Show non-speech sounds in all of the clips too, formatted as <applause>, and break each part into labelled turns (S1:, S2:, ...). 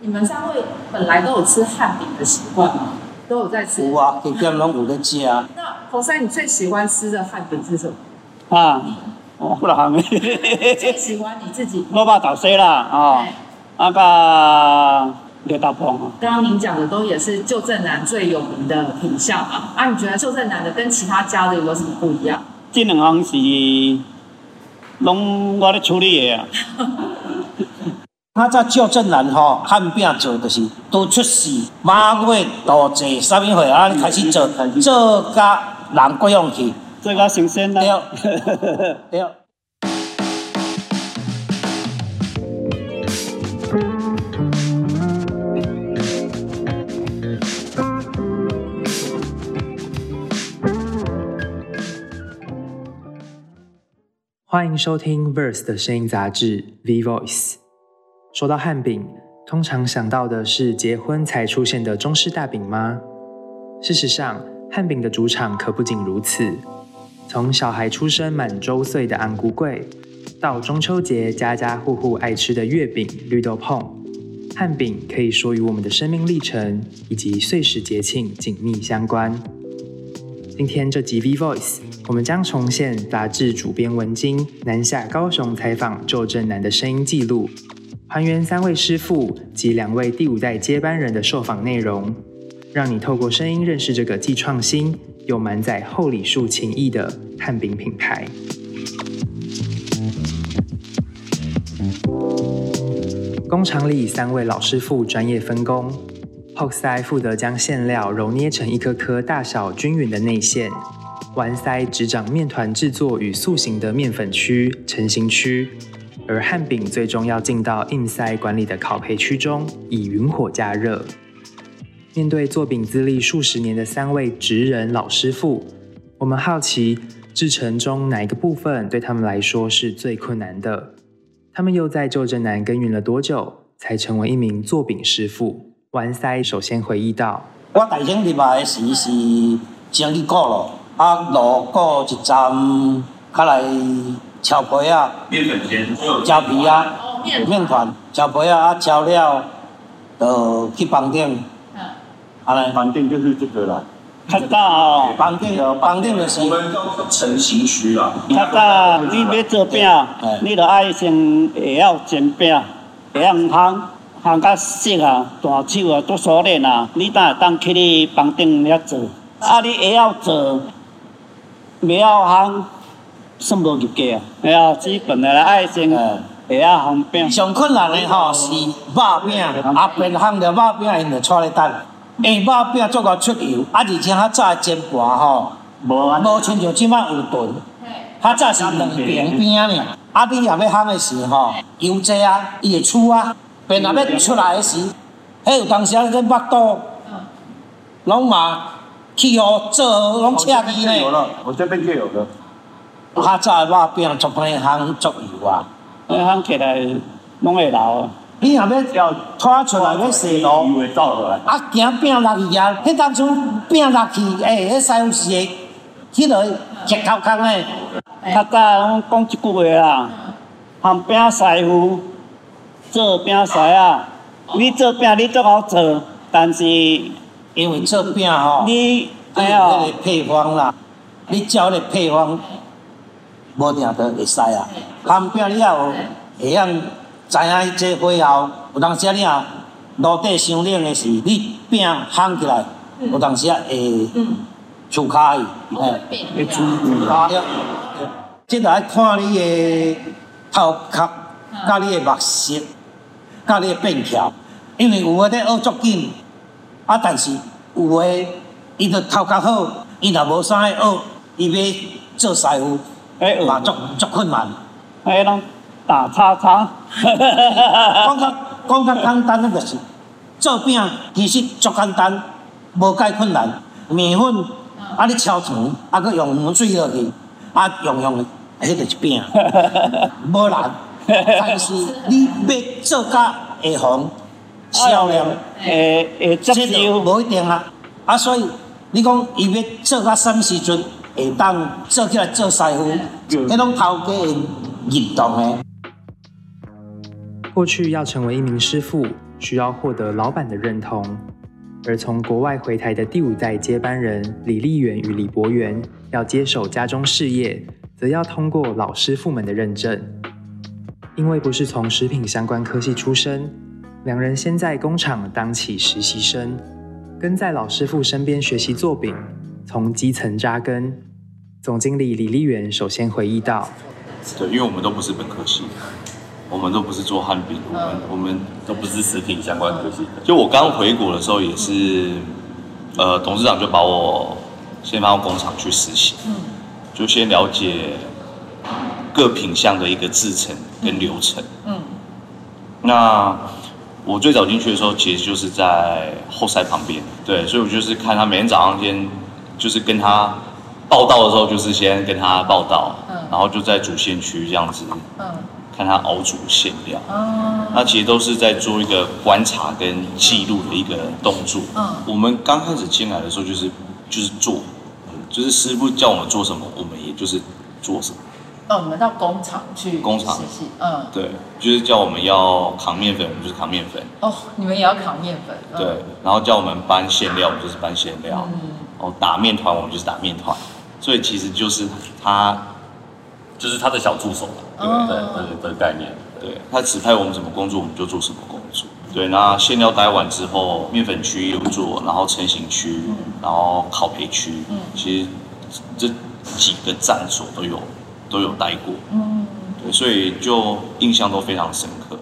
S1: 你们三位本来都有吃汉饼的习惯吗？都有在吃。
S2: 有啊，天天拢有咧食啊。
S1: 那侯山，你最喜欢吃的汉饼是什么？
S3: 啊，哦，不行，
S1: 最喜欢你自己？
S3: 萝卜豆丝啦，哦，啊个绿豆椪。
S1: 刚刚您讲的都也是旧正南最有名的品相嘛？啊，你觉得旧正南的跟其他家的有什么不一样？
S3: 这两项是拢我咧处理的啊。<laughs>
S2: 他在旧镇南吼，汉饼做就是都出世，马月大节，啥物货啊？开始做，做甲人过用去，
S3: 做甲新鲜啦。
S2: 对，<laughs> 对。
S4: 欢迎收听 Verse 的声音杂志 V Voice。说到汉饼，通常想到的是结婚才出现的中式大饼吗？事实上，汉饼的主场可不仅如此。从小孩出生满周岁的安菇柜，到中秋节家家户户爱吃的月饼、绿豆椪，汉饼可以说与我们的生命历程以及岁时节庆紧密相关。今天这集 V Voice，我们将重现杂志主编文晶南下高雄采访旧镇南的声音记录，还原三位师傅及两位第五代接班人的受访内容，让你透过声音认识这个既创新又满载厚礼数情谊的汉饼品牌。工厂里三位老师傅专业分工。后塞负责将馅料揉捏成一颗颗大小均匀的内馅，丸塞执掌面团制作与塑形的面粉区、成型区，而汉饼最终要进到硬塞管理的烤焙区中，以云火加热。面对做饼资历数十年的三位职人老师傅，我们好奇制成中哪一个部分对他们来说是最困难的？他们又在旧镇南耕耘了多久，才成为一名做饼师傅？完塞首先回忆到：
S2: 我大兴入来时是整理过咯，啊，路过一站，较来敲皮啊，
S5: 面粉先，
S2: 焦皮啊，面团，炒皮啊，啊敲了，就去房顶。嗯。
S5: 啊，来房顶就是这个啦。
S3: 较早哦，
S2: 房顶，房顶就是。
S5: 我们叫成型区啦。
S3: 较早你要做饼，你着爱先会晓煎饼，会晓烘。烘较熟啊，大手啊，都熟练啊，你当会当去你房顶遐做。啊，你会晓做，袂晓烘，算无入价啊。哎呀，基本的爱先会晓烘饼。
S2: 上困难的吼是肉饼，啊，边烘着肉饼，因着带咧等。因肉饼做到出油，啊，而且较早煎盘吼，无无亲像即摆有炖。较早是两平饼尔，啊，你若要烘的时吼，油济啊，伊会出啊。变若要出来时，迄有当时啊，迄腹肚，拢嘛气候做拢赤字呢。
S5: 我这边就有了。
S2: 较早的肉饼做番烘足油啊，
S3: 迄烘起来拢会老。
S2: 你若要拖出来要洗路，啊，行饼落去啊，迄当初饼落去，诶，迄师傅是会，迄个直头空诶。
S3: 较早拢讲一句话啦，烘饼师傅。做饼师啊，你做饼你做好做，但是
S2: 因为做饼吼，
S3: 你
S2: 哎呀，配方啦，你照迄个配方，无定都会使啊。烘饼你也有会晓知影这火候，有当时啊你啊炉底伤冷的时，你饼烘起来，有当时啊会出卡去，
S3: 会出
S2: 卡。即个爱看你的头壳，甲你的目色。甲你的变巧，因为有诶咧学足紧，啊，但是有诶伊着头壳好，伊若无啥会学，伊要做师傅，嘛足足困难。
S3: 迄拢打叉叉。
S2: 讲较讲较简单诶，就是做饼，其实足简单，无介困难。面粉啊，你敲糖，啊，佮用水落去，啊，用用，迄就是饼，无难。<laughs> 但是你要做甲会红销量，
S3: 会会接受，
S2: 无一定啊。啊，所以你讲伊要做甲什么时阵会当做起来做师傅，迄种头家运动诶。
S4: 过去要成为一名师傅，需要获得老板的认同。而从国外回台的第五代接班人李立元与李博元要接手家中事业，则要通过老师傅们的认证。因为不是从食品相关科系出身，两人先在工厂当起实习生，跟在老师傅身边学习做饼，从基层扎根。总经理李立元首先回忆到：“
S5: 对，因为我们都不是本科系。”我们都不是做汉饼，我们我们
S6: 都不是食品相关科系的。
S5: 就我刚回国的时候，也是，呃，董事长就把我先放到工厂去实习，嗯，就先了解各品相的一个制成跟流程，嗯。那我最早进去的时候，其实就是在后塞旁边，对，所以我就是看他每天早上先，就是跟他报道的时候，就是先跟他报道，嗯，然后就在主线区这样子，嗯。看他熬煮馅料，那其实都是在做一个观察跟记录的一个动作。嗯，我们刚开始进来的时候就是就是做，就是师傅叫我们做什么，我们也就是做什么。
S1: 哦，我们到工厂去
S5: 工厂实习，嗯，对，就是叫我们要扛面粉，我们就是扛面粉。
S1: 哦，你们也要扛面粉。
S5: 对，然后叫我们搬馅料，我们就是搬馅料。嗯，哦，打面团，我们就是打面团。所以其实就是他。
S6: 就是他的小助手对对对的概念，
S5: 对他指派我们什么工作，我们就做什么工作。对，那馅料待完之后，面粉区又做，然后成型区，然后烤培区，其实这几个站所都有都有待过。嗯，对，所以就印象都非常深刻。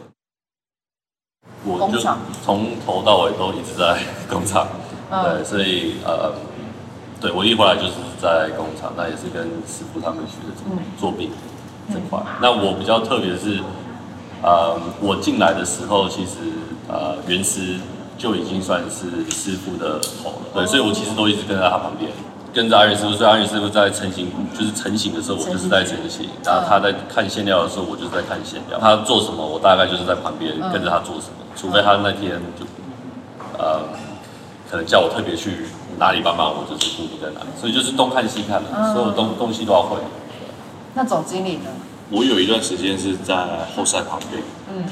S6: 我就从头到尾都一直在工厂，对，所以呃。对，我一回来就是在工厂，那也是跟师傅他们学的怎么做饼这块。那我比较特别的是，呃，我进来的时候，其实呃，原师就已经算是师傅的头了。对，所以我其实都一直跟在他旁边，跟着阿元师傅。所以阿元师傅在成型，就是成型的时候，我就是在成型；然后他在看馅料的时候，我就是在看馅料。他做什么，我大概就是在旁边跟着他做什么。除非他那天就呃，可能叫我特别去。哪里帮忙，我就是固定在哪里，所以就是东看西看的，所有东东西都要会。
S1: 那总经理呢？
S5: 我有一段时间是在后山旁边，嗯，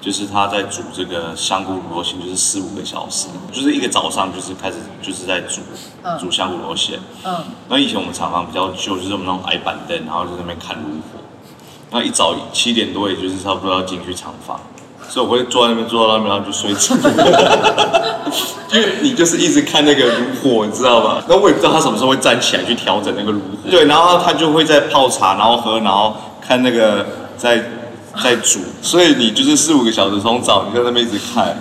S5: 就是他在煮这个香菇螺馅，就是四五个小时，就是一个早上就是开始就是在煮，煮香菇螺馅，嗯。那以前我们厂房比较旧，就是我们那种矮板凳，然后在那边看炉火。那一早七点多，也就是差不多要进去厂房。所以我会坐在那边，坐到那边，然后就睡着。因为你就是一直看那个炉火，你知道吗？那我也不知道他什么时候会站起来去调整那个炉火。对，然后他就会在泡茶，然后喝，然后看那个在在煮。所以你就是四五个小时从早你在那边一直看，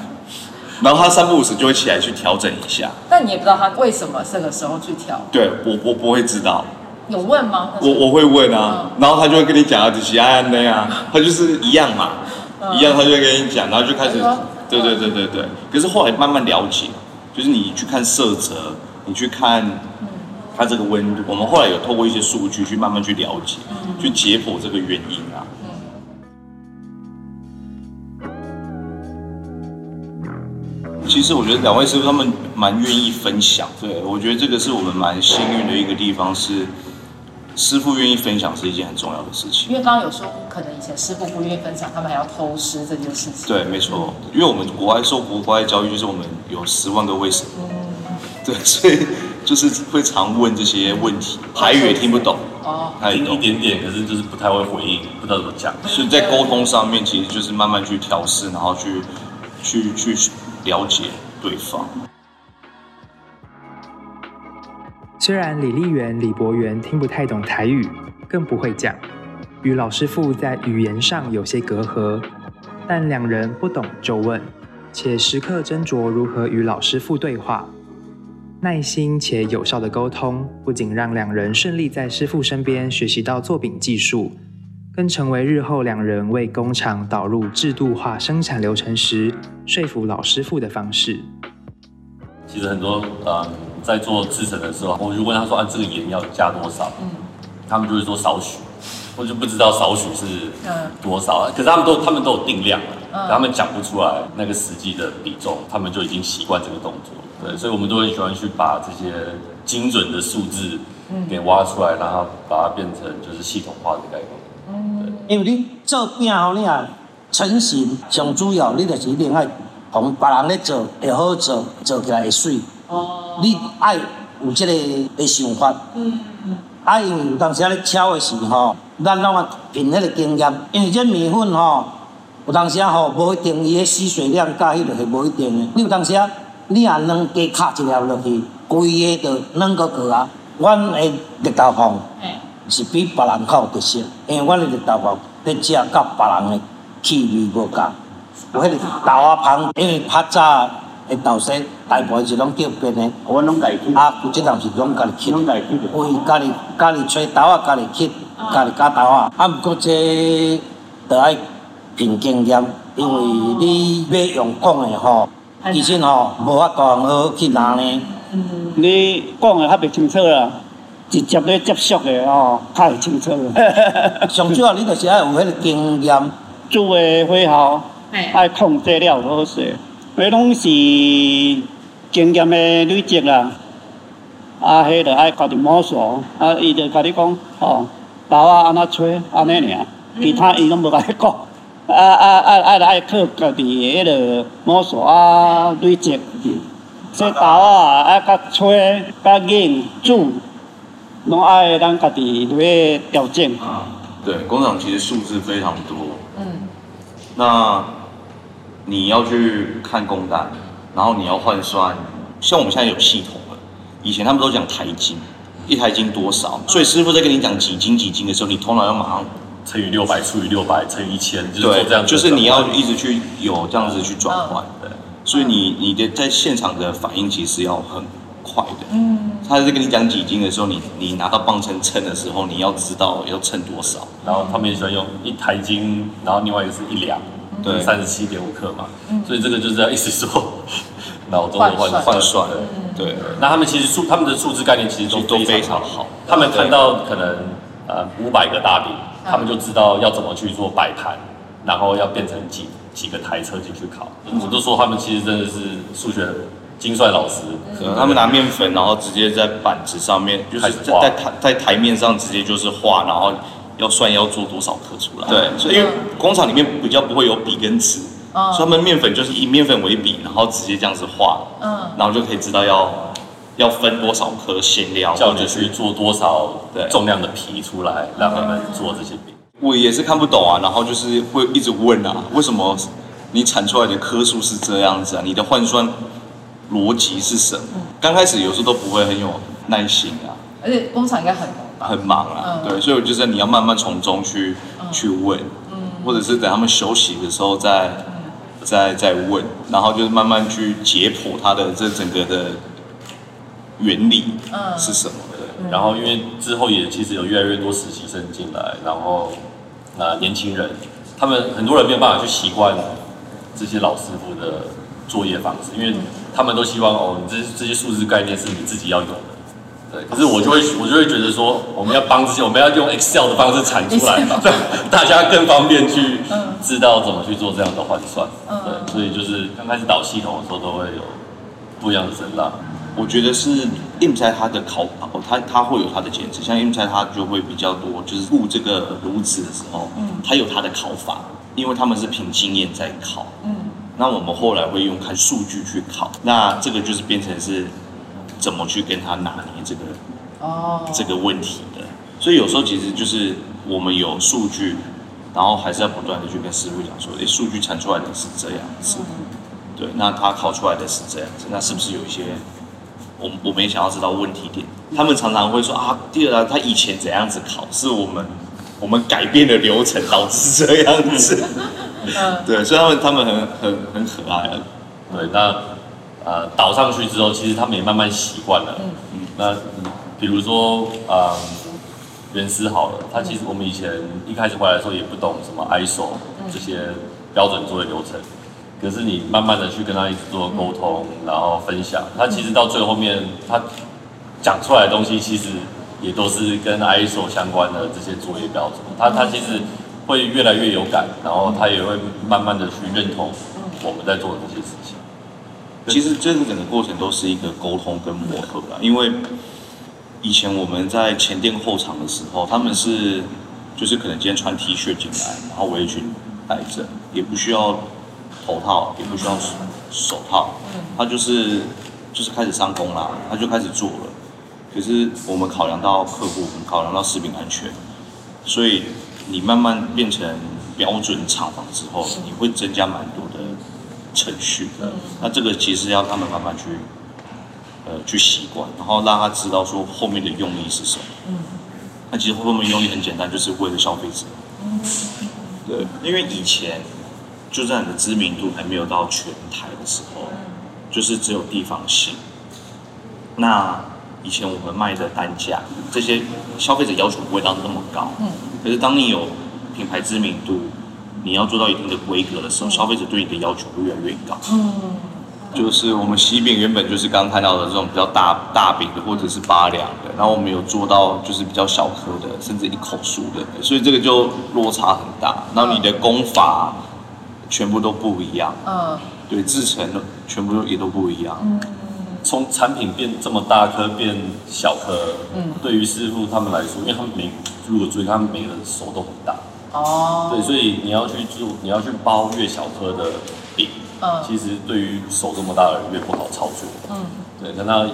S5: 然后他三不五时就会起来去调整一下。
S1: 但你也不知道他为什么这个时候去调。
S5: 对我我不会知道。
S1: 有问吗？
S5: 我我会问啊，然后他就会跟你讲啊，就是安安那样，他就是一样嘛。一样，他就会跟你讲，然后就开始，对对对对对。可是后来慢慢了解，就是你去看色泽，你去看它这个温度，我们后来有透过一些数据去慢慢去了解，去解剖这个原因啊。其实我觉得两位师傅他们蛮愿意分享，对我觉得这个是我们蛮幸运的一个地方是。师傅愿意分享是一件很重要的事情，
S1: 因为刚刚有说，可能以前师傅不愿意分享，他们还要偷师这件事情。
S5: 对，没错，因为我们国外受国外教育，就是我们有十万个为什么，<laughs> 对，所以就是会常问这些问题，台语也听不懂，
S6: 哦，听一点点，可是就是不太会回应，不知道怎么讲，
S5: 所以在沟通上面，其实就是慢慢去调试，然后去去去了解对方。
S4: 虽然李丽媛、李博元听不太懂台语，更不会讲，与老师傅在语言上有些隔阂，但两人不懂就问，且时刻斟酌如何与老师傅对话。耐心且有效的沟通，不仅让两人顺利在师傅身边学习到做饼技术，更成为日后两人为工厂导入制度化生产流程时说服老师傅的方式。
S6: 其实很多呃。在做制成的时候，我就问他说：“啊，这个盐要加多少？”嗯，他们就会说少许，我就不知道少许是多少。可是他们都他们都有定量嗯，他们讲不出来那个实际的比重，他们就已经习惯这个动作。对，所以我们都很喜欢去把这些精准的数字给挖出来，然后把它变成就是系统化的概念。嗯，
S2: 因为你做饼吼，你啊成型上主要，你就是一定爱同别人咧做会好做，做起来会水。哦。你爱有即个诶想法。嗯嗯。啊，因为有当时啊咧炒诶时吼，咱拢啊凭迄个经验，因为这面粉吼，有当时啊吼无一定伊诶吸水量甲迄个是无一定诶。你有当时啊，你啊软加卡一粒落去，规个就软个个啊。阮诶绿豆饭是比别人较有特色，因为阮诶绿豆饭咧食甲别人诶气味无共。有迄个豆啊香，因为较早诶豆丝大部分是拢叫变的，
S3: 我拢家己去。
S2: 啊，有即阵是拢家己去，
S3: 拢家己去。
S2: 为家己家己吹豆啊，家己去，家己加豆啊。啊，毋过这着爱凭经验，因为你要用讲的吼，其实吼无法度好去拿呢。
S3: 嗯。你讲的较袂清楚啦，直接咧接触的吼，较会清楚。
S2: 上主要你就是爱有迄个经验，
S3: 煮诶火候。爱控制了好势，迄拢是经验的累积啦。啊，迄着爱家己摸索，啊，伊着甲你讲，哦，豆啊安怎吹，安尼尔，其他伊拢无甲你讲。啊啊啊，爱爱靠家己迄个摸索啊累积。说豆啊，爱甲吹、甲硬、煮，拢爱咱家己去调整。
S5: 对，工厂其实数字非常多。嗯。那。你要去看工单，然后你要换算，像我们现在有系统了。以前他们都讲台斤，一台斤多少？所以师傅在跟你讲几斤几斤的时候，你头脑要马上
S6: 乘以六百除以六百乘以一千，就是这样。
S5: 就是你要一直去有这样子去转换。对。所以你你的在现场的反应其实要很快的。嗯。他在跟你讲几斤的时候，你你拿到磅秤称的时候，你要知道要称多少。
S6: 然后他们也喜欢用一台斤，然后另外一个是一两。对，三十七点五克嘛，所以这个就是要一直做 <laughs> 脑中的换换算。对，那他们其实数他们的数字概念其实都都非常好。他们看到可能呃五百个大饼，他们就知道要怎么去做摆盘，然后要变成几几个台车进去烤。我都说他们其实真的是数学精算老师。
S5: 他们拿面粉，然后直接在板子上面，就是在台在台面上直接就是画，然后。要算要做多少颗出来？对，所以因为工厂里面比较不会有笔跟纸，所以他们面粉就是以面粉为笔，然后直接这样子画，嗯，然后就可以知道要要分多少颗馅料，
S6: 叫你去做多少重量的皮出来，让他们做这些饼。
S5: 我也是看不懂啊，然后就是会一直问啊，为什么你产出来的颗数是这样子啊？你的换算逻辑是什么？刚开始有时候都不会很有耐心啊，
S1: 而且工厂应该很。
S5: 很忙啊，对，所以我就得你要慢慢从中去去问，或者是等他们休息的时候再再再问，然后就是慢慢去解剖它的这整个的原理是什么。
S6: 的，然后因为之后也其实有越来越多实习生进来，然后那年轻人，他们很多人没有办法去习惯这些老师傅的作业方式，因为他们都希望哦，你这这些数字概念是你自己要有的。对，可是我就会我就会觉得说，我们要帮这些，我们要用 Excel 的方式产出来，<laughs> 让大家更方便去知道怎么去做这样的换算。对，所以就是刚开始导系统的时候，都会有不一样的声浪。
S5: 我觉得是 M 在它的烤，它它会有它的坚持，像 M 在它就会比较多，就是顾这个炉子的时候，它有它的考法，因为他们是凭经验在考。嗯，那我们后来会用看数据去考，那这个就是变成是。怎么去跟他拿捏这个哦。这个问题的？所以有时候其实就是我们有数据，然后还是要不断的去跟师傅讲说，诶，数据产出来的是这样子，对，那他考出来的是这样子，那是不是有一些我我们也想要知道问题点？他们常常会说啊，第二他以前怎样子考，是我们我们改变的流程导致这样子，<laughs> 对，所以他们他们很很很可爱啊，
S6: 对，那。呃，倒上去之后，其实他们也慢慢习惯了。嗯嗯。那比如说，呃，原师好了，他其实我们以前一开始回来的时候也不懂什么 ISO 这些标准作业流程。可是你慢慢的去跟他一直做沟通，然后分享，他其实到最后面，他讲出来的东西其实也都是跟 ISO 相关的这些作业标准。他他其实会越来越有感，然后他也会慢慢的去认同我们在做的这些事情。
S5: 其实这个整个过程都是一个沟通跟磨合啦，因为以前我们在前店后厂的时候，他们是就是可能今天穿 T 恤进来，然后围裙戴着，也不需要头套，也不需要手套，他就是就是开始上工啦，他就开始做了。可是我们考量到客户，我们考量到食品安全，所以你慢慢变成标准厂房之后，你会增加蛮多的程序。那这个其实要他们慢慢去呃去习惯，然后让他知道说后面的用意是什么。嗯。那其实后面用意很简单，就是为了消费者。嗯。对，因为以前就在你的知名度还没有到全台的时候，就是只有地方性。那以前我们卖的单价，这些消费者要求不会到那么高。嗯。可是当你有品牌知名度，你要做到一定的规格的时候，消费者对你的要求会越来越高。嗯。就是我们喜饼原本就是刚刚看到的这种比较大大饼的，或者是八两的，然后我们有做到就是比较小颗的，甚至一口酥的，所以这个就落差很大。然后你的功法全部都不一样。嗯。对，制成的全部都也都不一样。嗯。
S6: 从产品变这么大颗变小颗，嗯，对于师傅他们来说，因为他们每如果注意，他们每个人手都很大，哦，对，所以你要去做，你要去包越小颗的饼，嗯，其实对于手这么大的人越不好操作，嗯，对，跟他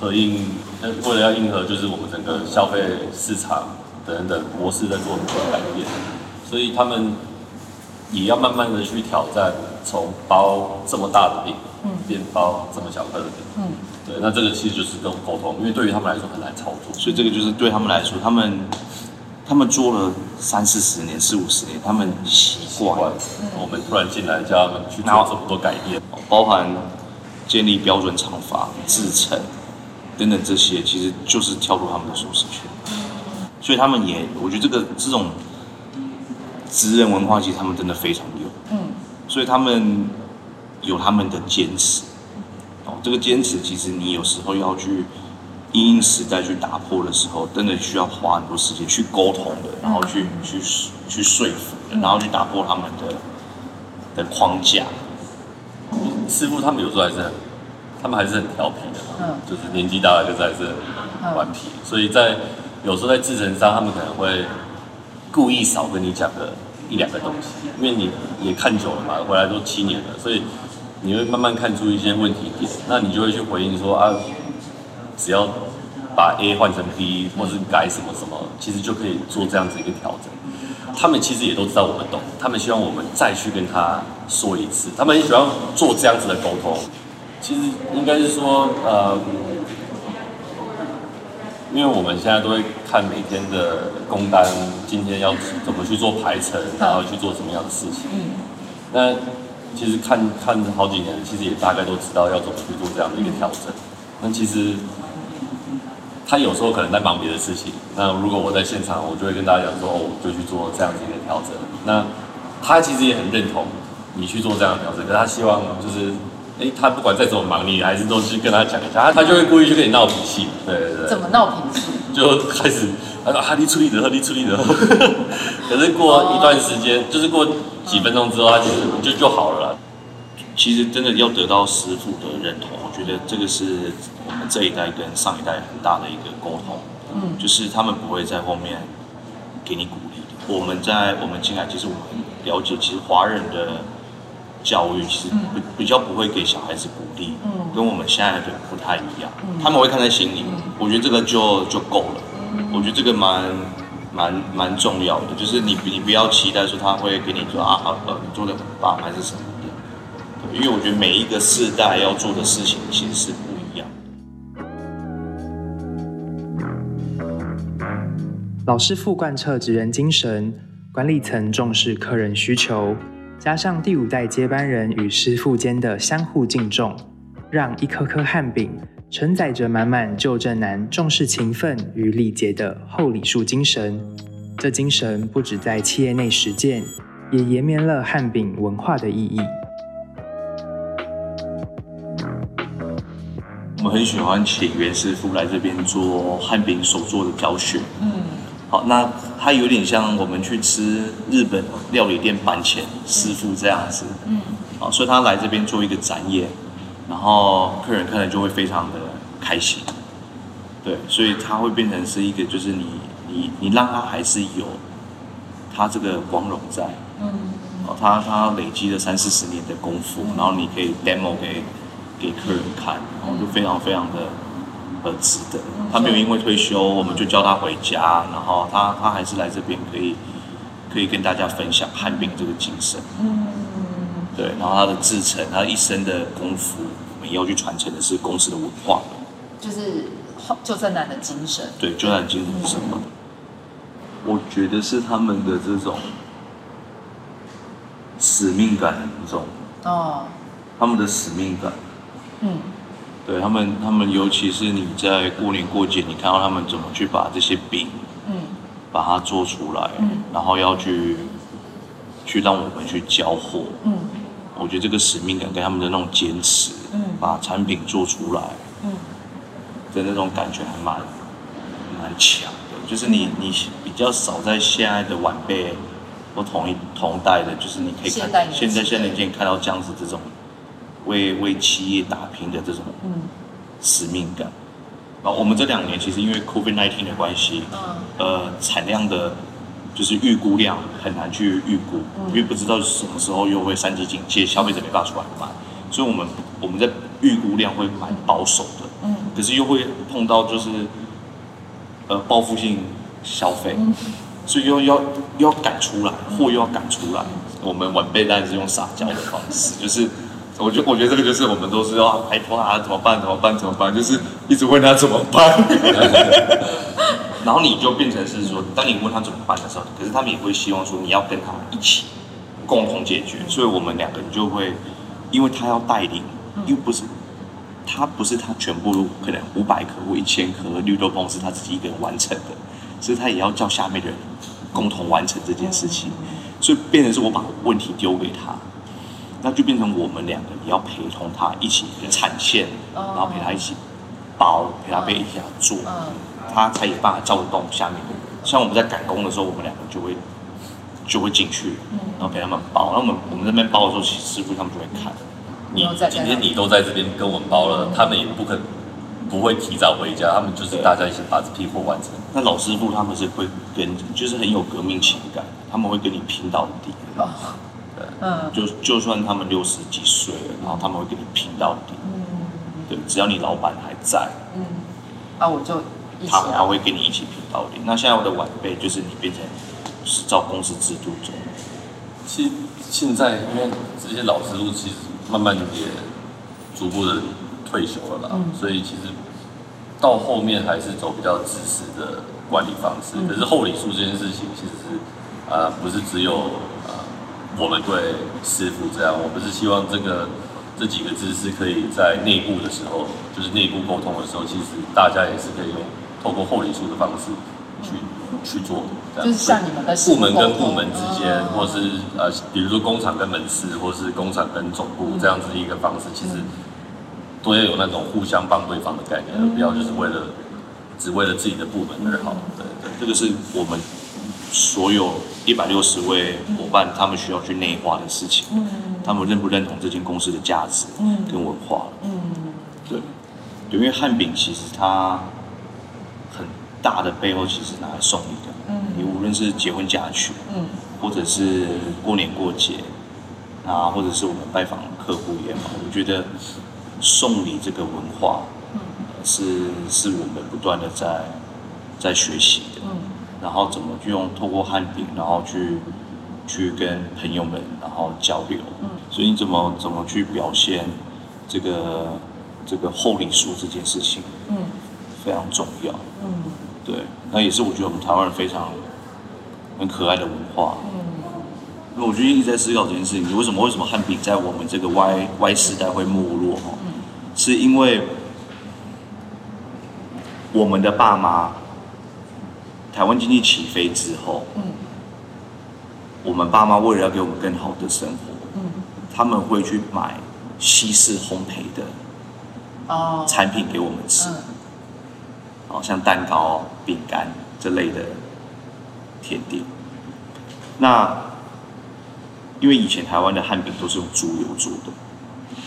S6: 合应，那为了要应和就是我们整个消费市场等等模式在做很多改变，所以他们也要慢慢的去挑战，从包这么大的饼。嗯。变包这么小颗的饼，嗯，对，那这个其实就是跟沟通，因为对于他们来说很难操作，
S5: 所以这个就是对他们来说，他们他们做了三四十年、四五十年，他们习惯。
S6: 我们突然进来叫他们去做这么多改变，
S5: 包含建立标准厂房、制程等等这些，其实就是跳出他们的舒适圈。所以他们也，我觉得这个这种职人文化，其实他们真的非常有。嗯，所以他们。有他们的坚持，哦，这个坚持其实你有时候要去因应时代去打破的时候，真的需要花很多时间去沟通的，然后去去去说服的，然后去打破他们的的框架。
S6: 师傅他们有时候还是很，他们还是很调皮的，嗯，就是年纪大了就是还是很顽皮，所以在有时候在制程上，他们可能会故意少跟你讲个一两个东西，因为你也看久了嘛，回来都七年了，所以。你会慢慢看出一些问题点，那你就会去回应说啊，只要把 A 换成 B，或是改什么什么，其实就可以做这样子一个调整。他们其实也都知道我们懂，他们希望我们再去跟他说一次，他们也喜欢做这样子的沟通。其实应该是说，呃，因为我们现在都会看每天的工单，今天要怎么去做排程，然后去做什么样的事情。嗯，那。其实看看好几年，其实也大概都知道要怎么去做这样的一个调整。那其实他有时候可能在忙别的事情。那如果我在现场，我就会跟大家讲说：“哦，就去做这样子一个调整。”那他其实也很认同你去做这样的调整，可是他希望就是，哎，他不管再怎么忙，你还是都去跟他讲一下，他就会故意去跟你闹脾气。对对对。
S1: 怎么闹脾气？
S6: 就开始他说：“哈利处理的，哈利处理的。”可是过一段时间，就是过。几分钟之后，他其实就就好了。
S5: 其实真的要得到师傅的认同，我觉得这个是我们这一代跟上一代很大的一个沟通。嗯，就是他们不会在后面给你鼓励。我们在我们进来，其实我们了解，其实华人的教育其实比比较不会给小孩子鼓励，嗯，跟我们现在的不太一样。他们会看在心里，我觉得这个就就够了。我觉得这个蛮。蛮蛮重要的，就是你你不要期待说他会给你说啊呃你做的很棒还是什么的，因为我觉得每一个世代要做的事情其实是
S4: 老师傅贯彻职人精神，管理层重视客人需求，加上第五代接班人与师傅间的相互敬重，让一颗颗汉饼。承载着满满旧正男重视勤奋与礼节的厚礼数精神，这精神不止在企业内实践，也延绵了汉饼文化的意义。
S5: 我们很喜欢请袁师傅来这边做汉饼手作的教学。嗯，好，那他有点像我们去吃日本料理店板前师傅这样子。嗯，好，所以他来这边做一个展演。然后客人看了就会非常的开心，对，所以他会变成是一个，就是你你你让他还是有他这个光荣在，嗯，哦，他他累积了三四十年的功夫，然后你可以 demo 给给客人看，然后就非常非常的呃值得。他没有因为退休，我们就叫他回家，然后他他还是来这边可以可以跟大家分享汉饼这个精神。嗯，对，然后他的制成，他一生的功夫，我们要去传承的是公司的文化。
S1: 就是救正男的精神。
S5: 对，救正男精神是什么？我觉得是他们的这种使命感很重哦，他们的使命感，嗯，对他们，他们尤其是你在过年过节，你看到他们怎么去把这些饼，嗯，把它做出来，嗯，然后要去去让我们去交货，嗯，我觉得这个使命感跟他们的那种坚持，嗯，把产品做出来，嗯，的那种感觉还蛮蛮强的。就是你，你比较少在现在的晚辈或同一同代的，就是你可以看现在现在年轻人看到这样子这种为为企业打拼的这种使命感。啊，我们这两年其实因为 COVID nineteen 的关系，呃，产量的，就是预估量很难去预估，因为不知道什么时候又会三级警戒，消费者没办法出来买，所以我们我们在预估量会蛮保守的。嗯，可是又会碰到就是。呃，报复性消费，所以又要又要赶出来，货又要赶出来。我们晚辈当然是用撒娇的方式，就是我觉我觉得这个就是我们都是要拍拖啊，怎么办？怎么办？怎么办？就是一直问他怎么办。<laughs> 然后你就变成是说，当你问他怎么办的时候，可是他们也会希望说你要跟他们一起共同解决。所以我们两个人就会，因为他要带领，又不是。他不是他全部可能五百颗或一千颗绿豆椪是他自己一个人完成的，所以他也要叫下面的人共同完成这件事情，所以变成是我把问题丢给他，那就变成我们两个也要陪同他一起产线，然后陪他一起包，陪他被一起做，他才有办法照顾到下面的人。像我们在赶工的时候，我们两个就会就会进去，然后陪他们包。然后我们我们那边包的时候，师傅他们就会看。
S6: 你今天你都在这边跟我们包了，他们也不肯不会提早回家，他们就是大家一起把这批货完成。
S5: 那老师傅他们是会跟，就是很有革命情感，他们会跟你拼到底。嗯，就就算他们六十几岁了，然后他们会跟你拼到底。嗯，对，只要你老板还在，
S1: 嗯，那我就
S5: 他他会跟你一起拼到底。那现在我的晚辈就是你变成是照公司制度走。
S6: 其实现在因为这些老师傅其实。慢慢也逐步的退休了啦，所以其实到后面还是走比较自私的管理方式。可是厚礼数这件事情，其实是啊，不是只有啊我们对师傅这样，我们是希望这个这几个字是可以在内部的时候，就是内部沟通的时候，其实大家也是可以用透过厚礼数的方式去。去做，
S1: 就是像你们的
S6: 部门跟部门之间，或是呃，比如说工厂跟门市，或是工厂跟总部这样子一个方式，其实都要有那种互相帮对方的概念，而不要就是为了只为了自己的部门而好。对对，
S5: 这个是我们所有一百六十位伙伴他们需要去内化的事情。嗯，他们认不认同这间公司的价值跟文化？嗯，对，因为汉饼其实它。大的背后其实拿来送礼的，嗯，你无论是结婚嫁娶，嗯，或者是过年过节，啊，或者是我们拜访客户也好，我觉得送礼这个文化，嗯，是是我们不断的在在学习的，嗯，然后怎么用透过汉饼，然后去去跟朋友们然后交流，嗯，所以你怎么怎么去表现这个这个厚礼数这件事情，嗯，非常重要，嗯。对，那也是我觉得我们台湾人非常很可爱的文化。嗯，那我就一直在思考这件事情：，你为什么为什么汉饼在我们这个 Y Y 时代会没落？哈，是因为我们的爸妈，台湾经济起飞之后，嗯，我们爸妈为了要给我们更好的生活，嗯，他们会去买西式烘焙的哦。产品给我们吃。好像蛋糕、饼干这类的甜点。那因为以前台湾的汉饼都是用猪油做的，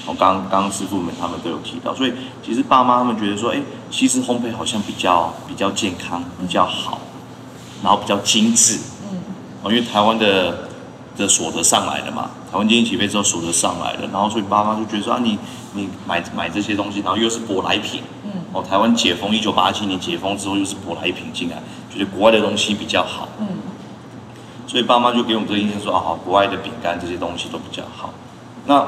S5: 我刚刚师傅们他们都有提到，所以其实爸妈他们觉得说，哎，西式烘焙好像比较比较健康、比较好，然后比较精致。嗯。哦，因为台湾的的所得上来了嘛，台湾经济起飞之后所得上来了，然后所以爸妈就觉得说啊，你你买买这些东西，然后又是舶来品，嗯，哦，台湾解封一九八七年解封之后又是舶来品进来，觉得国外的东西比较好，嗯，所以爸妈就给我们这个印象说啊，好，国外的饼干这些东西都比较好。那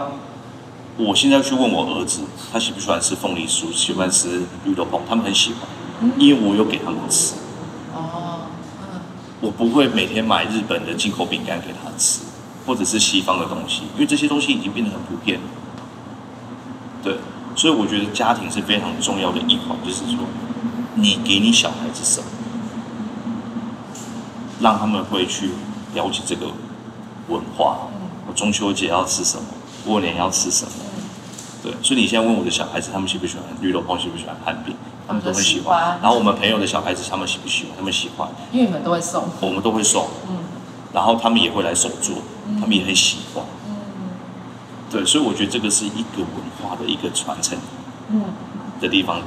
S5: 我现在去问我儿子，他喜不喜欢吃凤梨酥，喜欢吃绿豆椪，他们很喜欢，因为我有给他们吃。我不会每天买日本的进口饼干给他吃，或者是西方的东西，因为这些东西已经变得很普遍。对，所以我觉得家庭是非常重要的一环，就是说，你给你小孩子什么，让他们会去了解这个文化。我中秋节要吃什么，过年要吃什么。对，所以你现在问我的小孩子，他们喜不喜欢绿豆椪，喜不喜欢汉饼？他们都会喜欢，然后我们朋友的小孩子，他们喜不喜欢？他们喜欢，
S1: 因为你们都会送，
S5: 我们都会送，嗯，然后他们也会来手做，他们也很喜欢，嗯，对，所以我觉得这个是一个文化的一个传承，嗯，的地方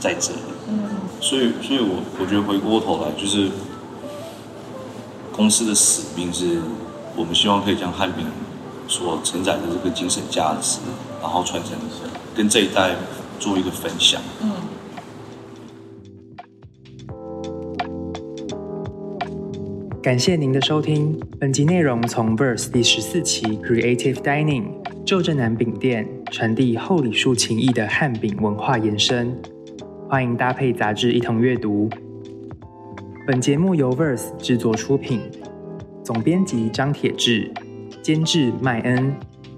S5: 在这里，嗯，所以，所以我我觉得回过头来，就是公司的使命是，我们希望可以将汉民所承载的这个精神价值，然后传承跟这一代做一个分享，嗯。
S4: 感谢您的收听。本集内容从 Verse 第十四期 Creative Dining 旧镇南饼店传递厚礼数情谊的汉饼文化延伸，欢迎搭配杂志一同阅读。本节目由 Verse 制作出品，总编辑张铁志，监制麦恩，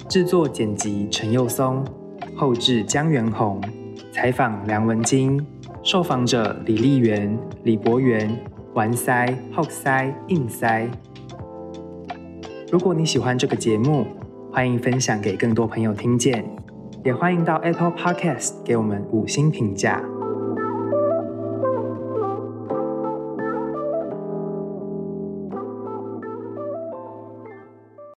S4: 制作剪辑陈佑松，后制江元宏，采访梁文金，受访者李丽媛、李博元。环塞、后塞、硬塞。如果你喜欢这个节目，欢迎分享给更多朋友听见，也欢迎到 Apple Podcast 给我们五星评价。